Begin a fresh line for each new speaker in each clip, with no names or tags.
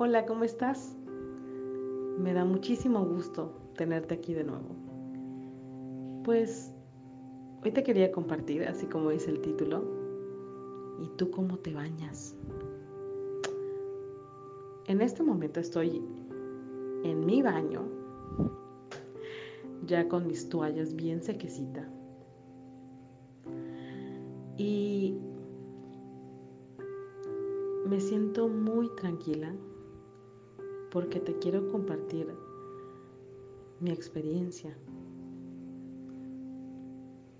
Hola, ¿cómo estás? Me da muchísimo gusto tenerte aquí de nuevo. Pues hoy te quería compartir, así como dice el título, ¿y tú cómo te bañas? En este momento estoy en mi baño, ya con mis toallas bien sequecita. Y me siento muy tranquila porque te quiero compartir mi experiencia.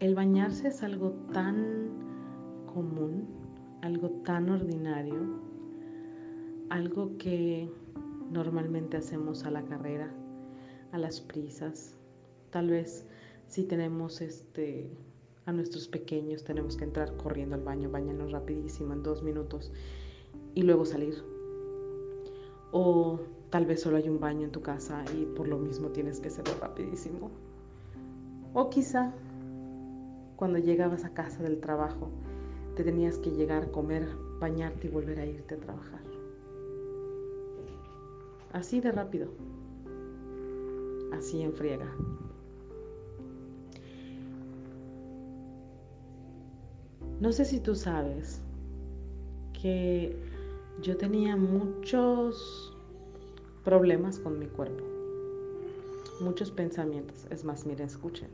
El bañarse es algo tan común, algo tan ordinario, algo que normalmente hacemos a la carrera, a las prisas. Tal vez si tenemos este a nuestros pequeños tenemos que entrar corriendo al baño, bañarnos rapidísimo en dos minutos y luego salir. O tal vez solo hay un baño en tu casa y por lo mismo tienes que hacerlo rapidísimo. O quizá cuando llegabas a casa del trabajo te tenías que llegar, comer, bañarte y volver a irte a trabajar. Así de rápido. Así en friega. No sé si tú sabes que yo tenía muchos problemas con mi cuerpo, muchos pensamientos. Es más, miren, escuchen,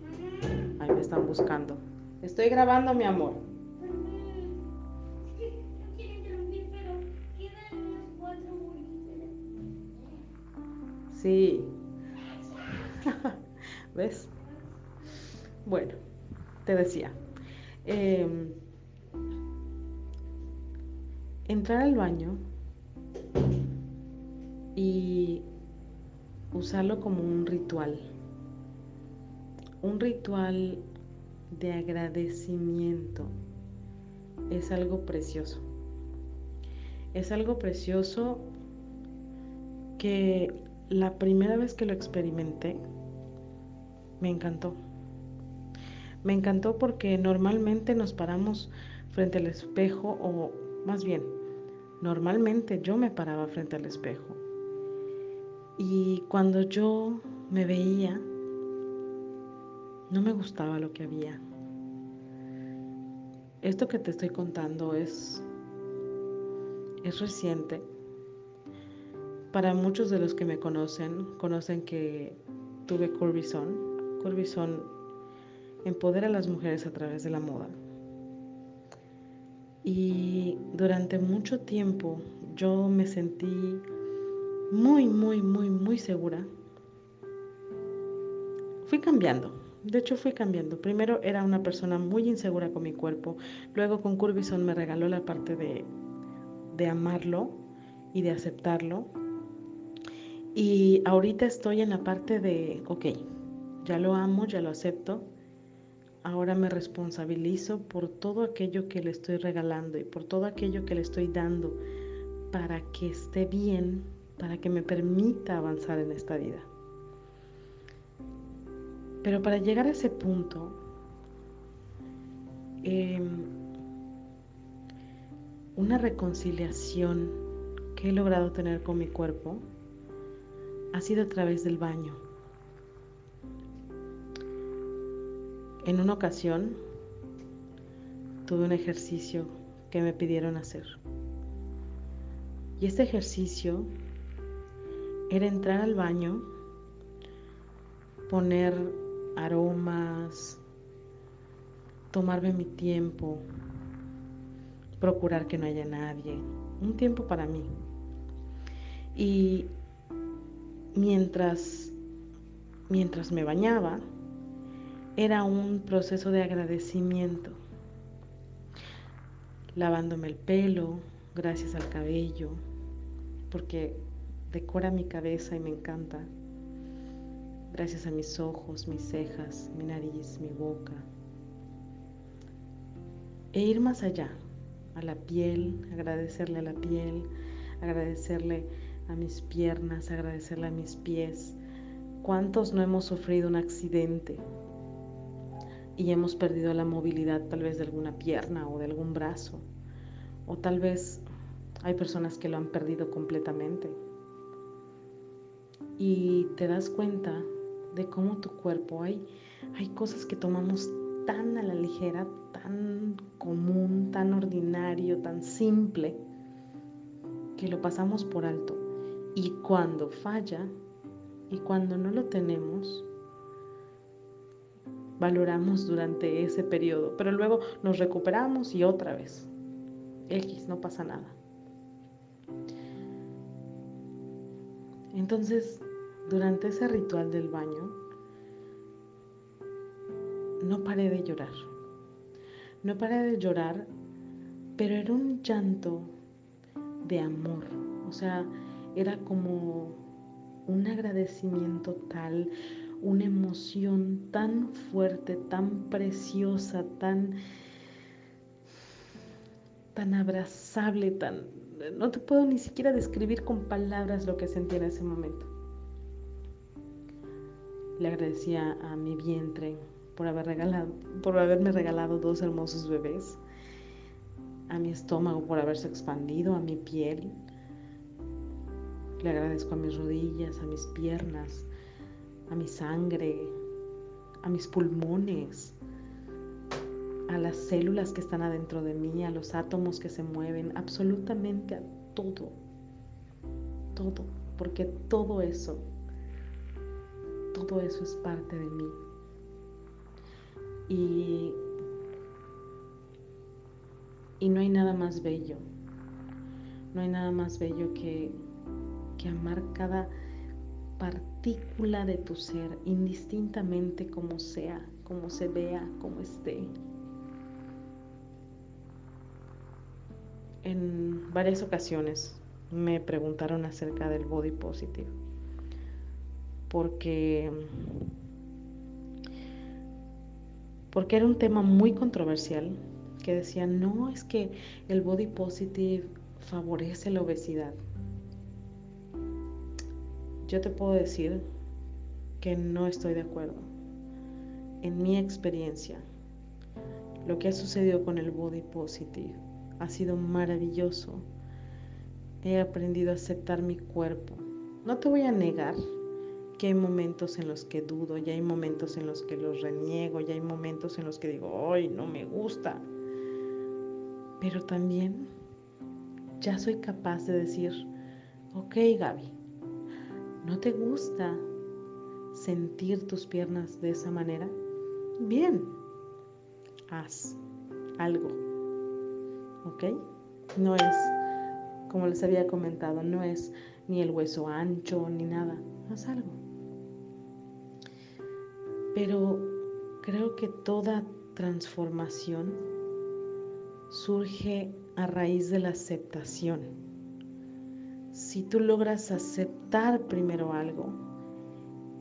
ahí me están buscando. Estoy grabando, mi amor. Sí. ¿Ves? Bueno, te decía. Eh, entrar al baño y usarlo como un ritual. Un ritual de agradecimiento es algo precioso. Es algo precioso que la primera vez que lo experimenté me encantó. Me encantó porque normalmente nos paramos frente al espejo o más bien, normalmente yo me paraba frente al espejo. Y cuando yo me veía, no me gustaba lo que había. Esto que te estoy contando es, es reciente. Para muchos de los que me conocen, conocen que tuve Corbison. Corbison empodera a las mujeres a través de la moda. Y durante mucho tiempo yo me sentí muy, muy, muy, muy segura. Fui cambiando, de hecho fui cambiando. Primero era una persona muy insegura con mi cuerpo, luego con Curbison me regaló la parte de, de amarlo y de aceptarlo. Y ahorita estoy en la parte de, ok, ya lo amo, ya lo acepto, ahora me responsabilizo por todo aquello que le estoy regalando y por todo aquello que le estoy dando para que esté bien, para que me permita avanzar en esta vida. Pero para llegar a ese punto, em, una reconciliación que he logrado tener con mi cuerpo ha sido a través del baño. En una ocasión tuve un ejercicio que me pidieron hacer. Y este ejercicio era entrar al baño, poner aromas, tomarme mi tiempo, procurar que no haya nadie, un tiempo para mí. Y mientras mientras me bañaba, era un proceso de agradecimiento, lavándome el pelo, gracias al cabello, porque decora mi cabeza y me encanta, gracias a mis ojos, mis cejas, mi nariz, mi boca, e ir más allá, a la piel, agradecerle a la piel, agradecerle a mis piernas, agradecerle a mis pies. ¿Cuántos no hemos sufrido un accidente y hemos perdido la movilidad tal vez de alguna pierna o de algún brazo. O tal vez hay personas que lo han perdido completamente. Y te das cuenta de cómo tu cuerpo hay, hay cosas que tomamos tan a la ligera, tan común, tan ordinario, tan simple, que lo pasamos por alto. Y cuando falla y cuando no lo tenemos, valoramos durante ese periodo, pero luego nos recuperamos y otra vez. X, no pasa nada. Entonces, durante ese ritual del baño, no paré de llorar. No paré de llorar, pero era un llanto de amor. O sea, era como un agradecimiento tal, una emoción tan fuerte, tan preciosa, tan tan abrazable, tan no te puedo ni siquiera describir con palabras lo que sentí en ese momento. Le agradecía a mi vientre por por haberme regalado dos hermosos bebés, a mi estómago por haberse expandido, a mi piel. Le agradezco a mis rodillas, a mis piernas, a mi sangre, a mis pulmones, a las células que están adentro de mí, a los átomos que se mueven, absolutamente a todo, todo, porque todo eso, todo eso es parte de mí. Y, y no hay nada más bello, no hay nada más bello que, que amar cada partícula de tu ser, indistintamente como sea, como se vea, como esté. En varias ocasiones me preguntaron acerca del body positive, porque, porque era un tema muy controversial, que decían, no, es que el body positive favorece la obesidad yo te puedo decir que no estoy de acuerdo. En mi experiencia, lo que ha sucedido con el body positive ha sido maravilloso. He aprendido a aceptar mi cuerpo. No te voy a negar que hay momentos en los que dudo, ya hay momentos en los que los reniego, ya hay momentos en los que digo, ¡ay, no me gusta! Pero también ya soy capaz de decir, ok Gaby, ¿No te gusta sentir tus piernas de esa manera? Bien, haz algo. ¿Ok? No es, como les había comentado, no es ni el hueso ancho ni nada. Haz algo. Pero creo que toda transformación surge a raíz de la aceptación si tú logras aceptar primero algo,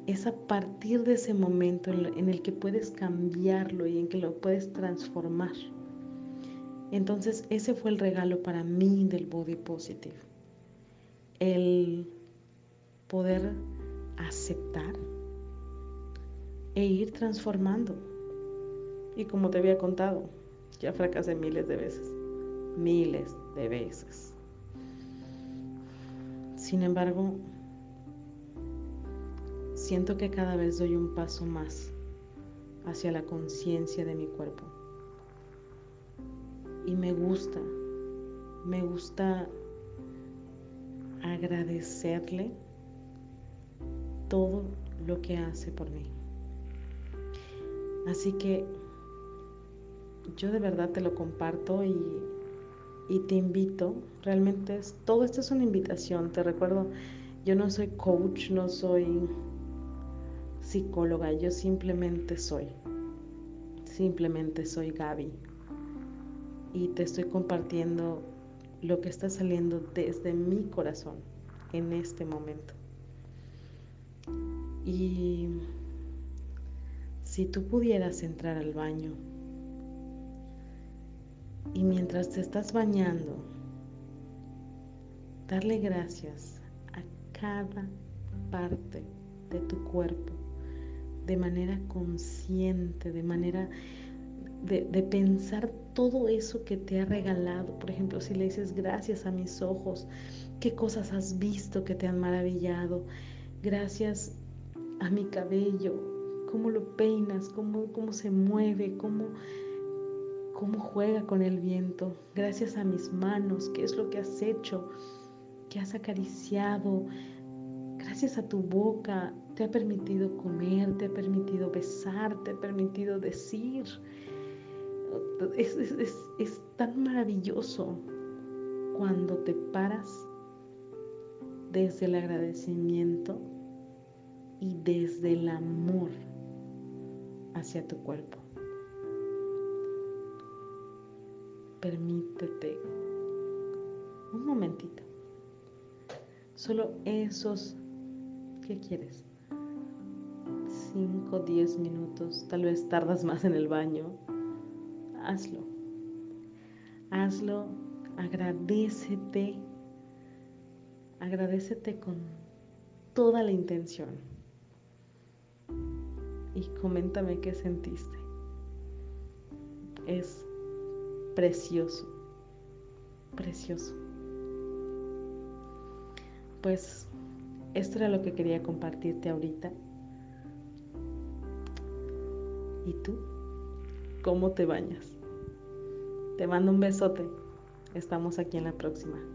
es a partir de ese momento en el que puedes cambiarlo y en que lo puedes transformar. Entonces ese fue el regalo para mí del Body Positive. El poder aceptar e ir transformando. Y como te había contado, ya fracasé miles de veces, miles de veces. Sin embargo, siento que cada vez doy un paso más hacia la conciencia de mi cuerpo. Y me gusta, me gusta agradecerle todo lo que hace por mí. Así que yo de verdad te lo comparto y y te invito, realmente todo esto es una invitación, te recuerdo, yo no soy coach, no soy psicóloga, yo simplemente soy, simplemente soy Gaby y te estoy compartiendo lo que está saliendo desde mi corazón en este momento. Y si tú pudieras entrar al baño y mientras te estás bañando, darle gracias a cada parte de tu cuerpo de manera consciente, de manera de, pensar todo eso que te ha regalado. Por ejemplo, si le dices gracias a mis ojos, qué cosas has visto que te han maravillado, Gracias a mi cabello, cómo lo peinas, cómo, cómo se mueve, cómo, cómo juega con el viento. Gracias a mis manos, qué es lo que has hecho, que has acariciado. Gracias a tu boca, te ha permitido comer, te ha permitido besar, te ha permitido decir. Es, es tan maravilloso cuando te paras desde el agradecimiento y desde el amor hacia tu cuerpo. Permítete un momentito. Solo esos que quieres. 5, 10 minutos, tal vez tardas más en el baño. Hazlo. Hazlo, agradecete. Agradecete con toda la intención y coméntame qué sentiste. Es precioso, precioso. Pues esto era lo que quería compartirte ahorita. ¿Y tú? ¿Cómo te bañas? Te mando un besote. Estamos aquí en la próxima.